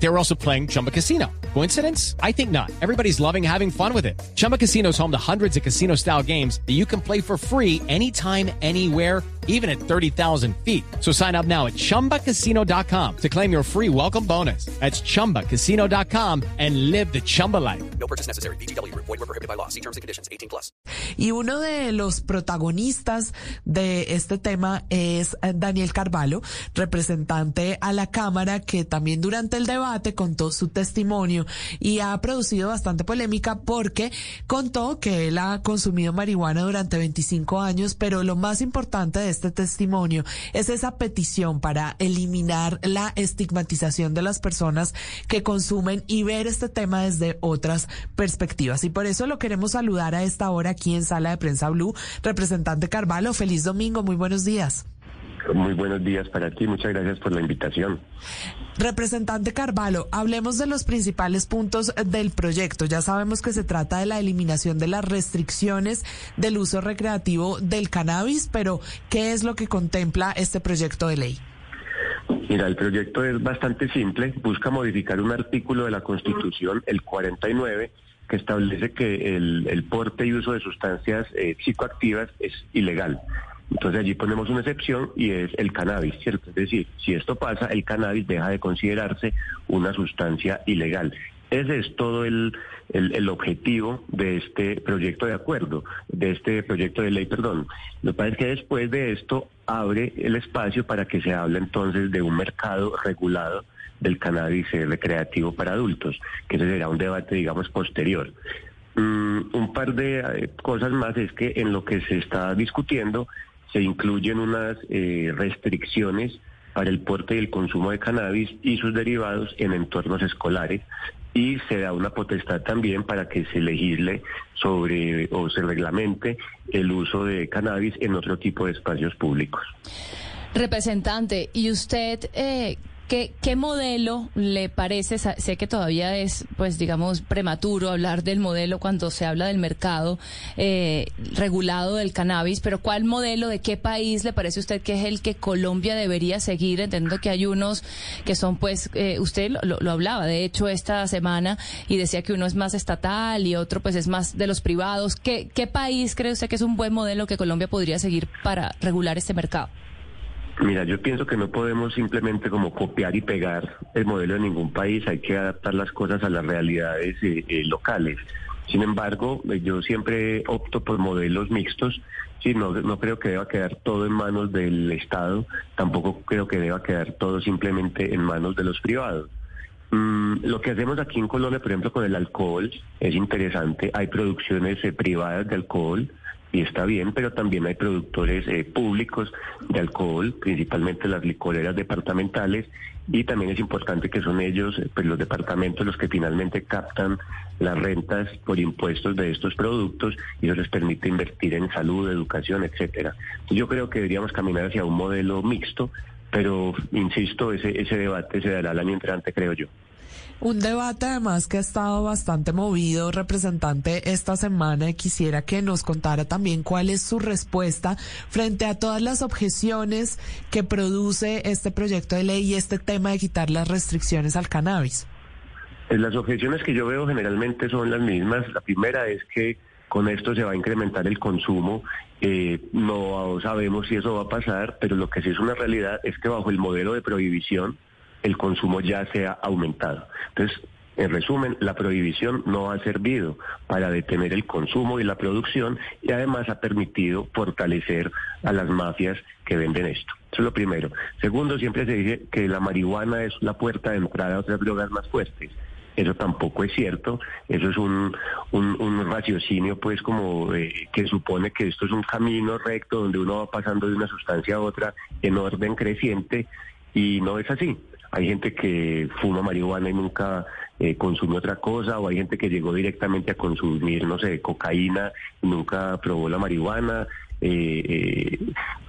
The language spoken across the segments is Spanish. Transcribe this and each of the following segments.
They were also playing Chumba Casino. Coincidence? I think not. Everybody's loving having fun with it. Chumba Casino is home to hundreds of casino style games that you can play for free anytime, anywhere, even at 30,000 feet. So sign up now at chumbacasino.com to claim your free welcome bonus. That's chumbacasino.com and live the Chumba life. No purchase necessary. BGW. Void were prohibited by law. See terms and conditions. 18 plus. Y uno de los protagonistas de este tema es eh, Daniel Carvalho, representante a la Cámara, que también durante el debate contó su testimonio y ha producido bastante polémica porque contó que él ha consumido marihuana durante 25 años, pero lo más importante de este testimonio es esa petición para eliminar la estigmatización de las personas que consumen y ver este tema desde otras perspectivas. Y por eso lo queremos saludar a esta hora aquí en Sala de Prensa Blue. Representante Carvalho, feliz domingo, muy buenos días. Muy buenos días para ti, muchas gracias por la invitación. Representante Carvalho, hablemos de los principales puntos del proyecto. Ya sabemos que se trata de la eliminación de las restricciones del uso recreativo del cannabis, pero ¿qué es lo que contempla este proyecto de ley? Mira, el proyecto es bastante simple, busca modificar un artículo de la Constitución, el 49, que establece que el, porte y uso de sustancias eh, psicoactivas es ilegal. Entonces allí ponemos una excepción y es el cannabis, ¿cierto? Es decir, si esto pasa, el cannabis deja de considerarse una sustancia ilegal. Ese es todo el, el, objetivo de este proyecto de acuerdo, de este proyecto de ley, perdón. Lo que pasa es que después de esto abre el espacio para que se hable entonces de un mercado regulado del cannabis recreativo para adultos, que ese será un debate, digamos, posterior. Mm, un par de eh, cosas más es que en lo que se está discutiendo se incluyen unas eh, restricciones para el porte y el consumo de cannabis y sus derivados en entornos escolares y se da una potestad también para que se legisle sobre o se reglamente el uso de cannabis en otro tipo de espacios públicos. Representante, ¿y usted eh, ¿Qué, ¿Qué modelo le parece? Sé que todavía es, pues, digamos, prematuro hablar del modelo cuando se habla del mercado eh, regulado del cannabis, pero ¿cuál modelo de qué país le parece a usted que es el que Colombia debería seguir? Entendiendo que hay unos que son, pues, eh, usted lo, lo, hablaba, de hecho, esta semana, y decía que uno es más estatal y otro, pues, es más de los privados. ¿Qué, qué país cree usted que es un buen modelo que Colombia podría seguir para regular este mercado? Mira, yo pienso que no podemos simplemente como copiar y pegar el modelo de ningún país, hay que adaptar las cosas a las realidades eh, eh, locales. Sin embargo, eh, yo siempre opto por modelos mixtos. Sí, no, no creo que deba quedar todo en manos del Estado, tampoco creo que deba quedar todo simplemente en manos de los privados. Mm, lo que hacemos aquí en Colombia, por ejemplo, con el alcohol es interesante. Hay producciones privadas de alcohol, y está bien, pero también hay productores eh, públicos de alcohol, principalmente las licoreras departamentales, y también es importante que son ellos, eh, pues los departamentos, los que finalmente captan las rentas por impuestos de estos productos y eso les permite invertir en salud, educación, etcétera. Yo creo que deberíamos caminar hacia un modelo mixto, pero insisto, ese, ese debate se dará el año entrante, creo yo. Un debate además que ha estado bastante movido, representante, esta semana y quisiera que nos contara también cuál es su respuesta frente a todas las objeciones que produce este proyecto de ley y este tema de quitar las restricciones al cannabis. Eh, las objeciones que yo veo generalmente son las mismas. La primera es que con esto se va a incrementar el consumo. Eh, no sabemos si eso va a pasar, pero lo que sí es una realidad es que bajo el modelo de prohibición, el consumo ya se ha aumentado. Entonces, en resumen, la prohibición no ha servido para detener el consumo y la producción y además ha permitido fortalecer a las mafias que venden esto. Eso es lo primero. Segundo, siempre se dice que la marihuana es la puerta de entrada a otras drogas más fuertes. Eso tampoco es cierto. Eso es un, un, raciocinio, pues, como eh, que supone que esto es un camino recto donde uno va pasando de una sustancia a otra en orden creciente y no es así. Hay gente que fuma marihuana y nunca eh, consume otra cosa, o hay gente que llegó directamente a consumir, no sé, cocaína y nunca probó la marihuana. Eh, eh,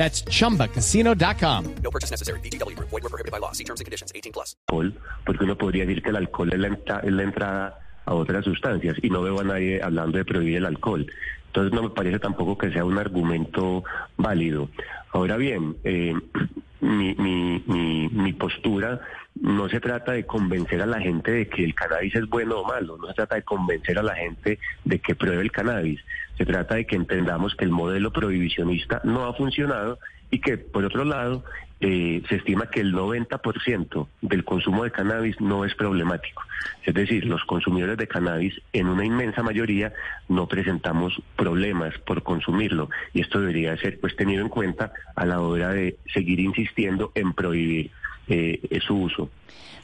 That's chumbacasino.com. No purchase necessary. Group. Void were prohibited by law. See terms and conditions. 18 plus. alcohol, porque uno podría decir que el alcohol es la, entra- es la entrada a otras sustancias y no veo a nadie hablando de prohibir el alcohol. Entonces no me parece tampoco que sea un argumento válido. Ahora bien, eh, mi, mi, mi, mi postura no se trata de convencer a la gente de que el cannabis es bueno o malo, no se trata de convencer a la gente de que pruebe el cannabis, se trata de que entendamos que el modelo prohibicionista no ha funcionado y que, por otro lado, eh, se estima que el 90% del consumo de cannabis no es problemático. Es decir, los consumidores de cannabis en una inmensa mayoría no presentamos problemas por consumirlo y esto debería ser pues tenido en cuenta a la hora de seguir insistiendo en prohibir eh, su uso.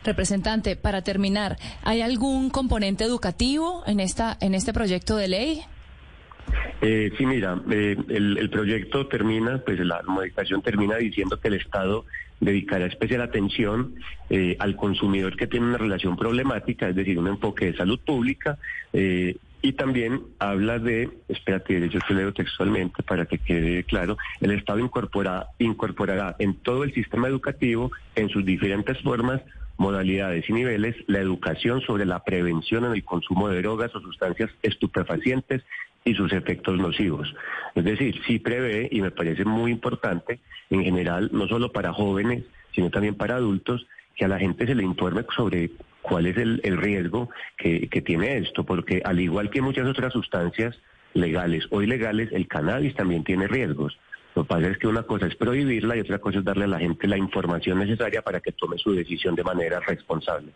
Representante, para terminar, ¿hay algún componente educativo en esta en este proyecto de ley? Eh, sí, mira, eh, el, proyecto termina, pues la modificación termina diciendo que el Estado dedicará especial atención eh, al consumidor que tiene una relación problemática, es decir, un enfoque de salud pública, eh, y también habla de, espérate, yo te leo textualmente para que quede claro, el Estado incorpora, incorporará en todo el sistema educativo, en sus diferentes formas, modalidades y niveles, la educación sobre la prevención en el consumo de drogas o sustancias estupefacientes y sus efectos nocivos. Es decir, sí prevé, y me parece muy importante, en general, no solo para jóvenes, sino también para adultos, que a la gente se le informe sobre cuál es el, riesgo que, que tiene esto, porque al igual que muchas otras sustancias legales o ilegales, el cannabis también tiene riesgos. Lo que pasa es que una cosa es prohibirla y otra cosa es darle a la gente la información necesaria para que tome su decisión de manera responsable.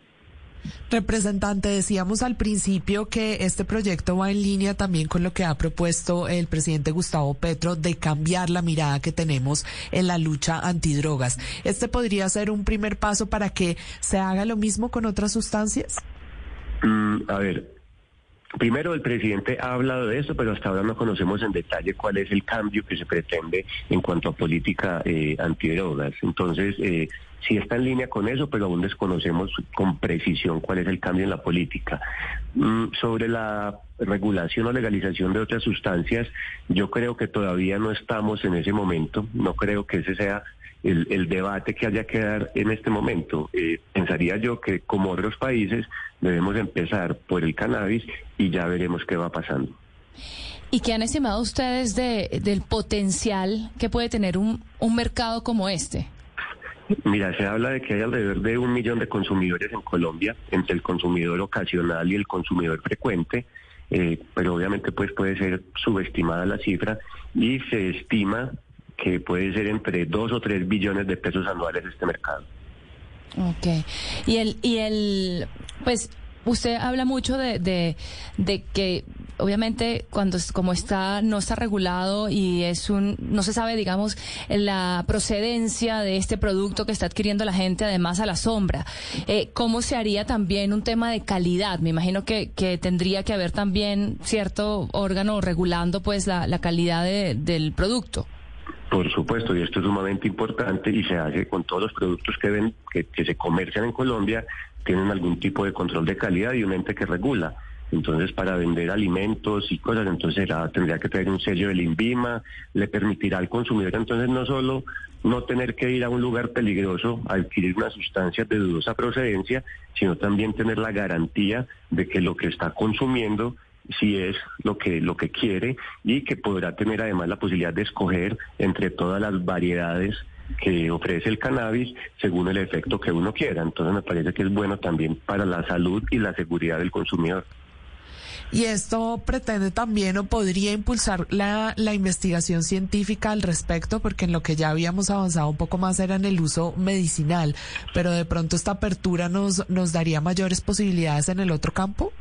Representante, decíamos al principio que este proyecto va en línea también con lo que ha propuesto el presidente Gustavo Petro de cambiar la mirada que tenemos en la lucha antidrogas. ¿Este podría ser un primer paso para que se haga lo mismo con otras sustancias? Mm, a ver, primero el presidente ha hablado de eso, pero hasta ahora no conocemos en detalle cuál es el cambio que se pretende en cuanto a política eh, antidrogas. Entonces, eh, sí está en línea con eso, pero aún desconocemos con precisión cuál es el cambio en la política. Mm, sobre la regulación o legalización de otras sustancias, yo creo que todavía no estamos en ese momento. No creo que ese sea el, el debate que haya que dar en este momento. Eh, pensaría yo que como otros países debemos empezar por el cannabis y ya veremos qué va pasando. ¿Y qué han estimado ustedes de, del potencial que puede tener un, un mercado como este? Mira, se habla de que hay alrededor de un millón de consumidores en Colombia, entre el consumidor ocasional y el consumidor frecuente, eh, pero obviamente pues puede ser subestimada la cifra y se estima que puede ser entre dos o tres billones de pesos anuales este mercado. Ok. Y el, y el, pues, usted habla mucho de, de, de que obviamente cuando es- como está no está regulado y es un no se sabe digamos la procedencia de este producto que está adquiriendo la gente además a la sombra eh, cómo se haría también un tema de calidad me imagino que, que tendría que haber también cierto órgano regulando pues la, la calidad de- del producto Por supuesto, y esto es sumamente importante y se hace con todos los productos que ven que, se comercian en Colombia, tienen algún tipo de control de calidad y un ente que regula. Entonces, para vender alimentos y cosas, entonces tendría que tener un sello del INVIMA, le permitirá al consumidor entonces no solo no tener que ir a un lugar peligroso a adquirir una sustancia de dudosa procedencia, sino también tener la garantía de que lo que está consumiendo si es lo que lo que quiere y que podrá tener además la posibilidad de escoger entre todas las variedades que ofrece el cannabis según el efecto que uno quiera. Entonces me parece que es bueno también para la salud y la seguridad del consumidor. Y esto pretende también o podría impulsar la, la investigación científica al respecto, porque en lo que ya habíamos avanzado un poco más era en el uso medicinal, pero de pronto esta apertura nos, nos daría mayores posibilidades en el otro campo.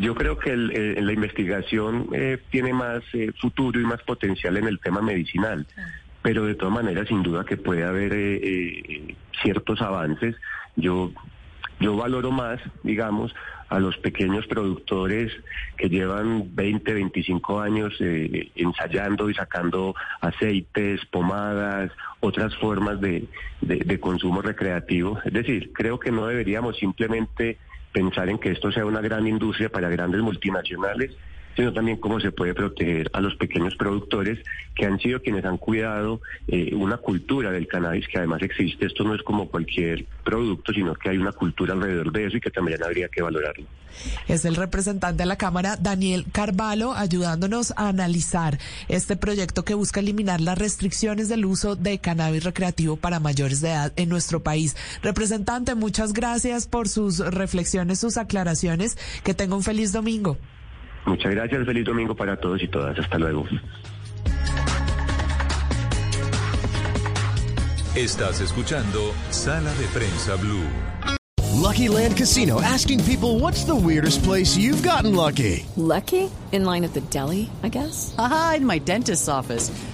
Yo creo que el, eh, la investigación eh, tiene más eh, futuro y más potencial en el tema medicinal. pero de todas maneras sin duda que puede haber eh, eh, ciertos avances. Yo, yo valoro más, digamos, a los pequeños productores que llevan 20, 25 años eh, ensayando y sacando aceites, pomadas, otras formas de, de consumo recreativo. Es decir, creo que no deberíamos simplemente pensar en que esto sea una gran industria para grandes multinacionales, sino también cómo se puede proteger a los pequeños productores que han sido quienes han cuidado eh, una cultura del cannabis que además existe. Esto no es como cualquier producto, sino que hay una cultura alrededor de eso y que también habría que valorarlo. Es el representante de la Cámara, Daniel Carvalho, ayudándonos a analizar este proyecto que busca eliminar las restricciones del uso de cannabis recreativo para mayores de edad en nuestro país. Representante, muchas gracias por sus reflexiones, sus aclaraciones. Que tenga un feliz domingo. Muchas gracias, feliz domingo para todos y todas. Hasta luego. Estás escuchando Sala de Prensa Blue. Lucky Land Casino asking people what's the weirdest place you've gotten lucky. Lucky? In line at the deli, I guess. Aha, in my dentist's office.